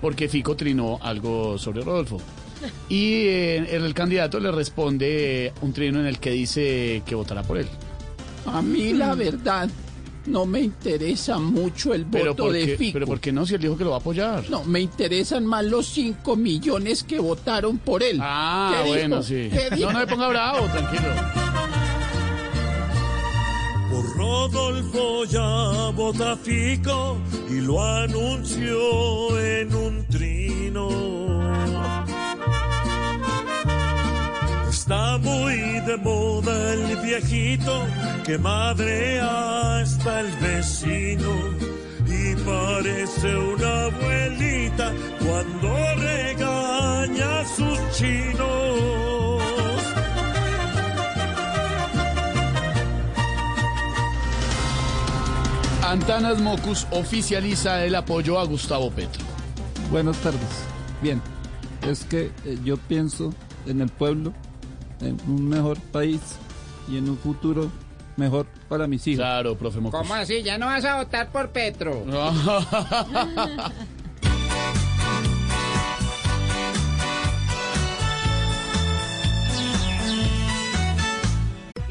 porque Fico trinó algo sobre Rodolfo. Y eh, el candidato le responde un trino en el que dice que votará por él. A mí la verdad no me interesa mucho el voto ¿por de Fico. pero ¿por qué no? Si él dijo que lo va a apoyar. No, me interesan más los 5 millones que votaron por él. Ah, bueno, sí. No, no me ponga bravo, tranquilo. Por Rodolfo ya vota Fico y lo anunció en un trino. Está muy de moda el viejito que madrea hasta el vecino y parece una abuelita cuando regaña a sus chinos. Antanas Mocus oficializa el apoyo a Gustavo Petro. Buenas tardes. Bien, es que eh, yo pienso en el pueblo, en un mejor país y en un futuro mejor para mis hijos. Claro, profe Mocus. ¿Cómo así? ¿Ya no vas a votar por Petro? It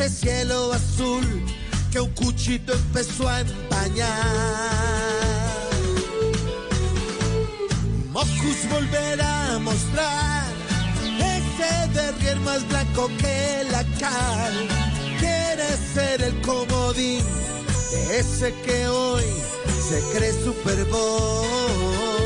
Ese cielo azul que un cuchito empezó a empañar. Mocus volverá a mostrar ese derrier más blanco que la cal. Quiere ser el comodín de ese que hoy se cree Superboy.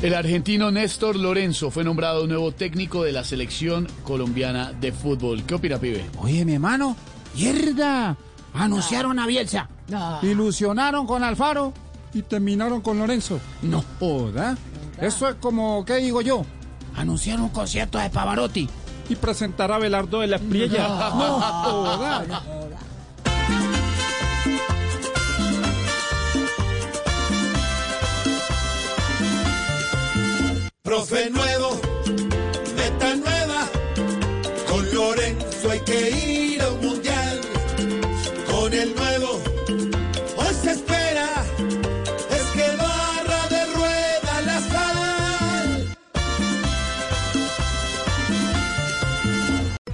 El argentino Néstor Lorenzo fue nombrado nuevo técnico de la selección colombiana de fútbol. ¿Qué opina, pibe? Oye, mi hermano, mierda. Anunciaron a Bielsa. Ilusionaron con Alfaro. Y terminaron con Lorenzo. No. ¿Joda? Eso es como, ¿qué digo yo? Anunciaron un concierto de Pavarotti. Y presentar a Belardo de la Espriella. No, joda. Profe nuevo, meta nueva, con Lorenzo hay que ir a un mundial. Con el nuevo, hoy se espera,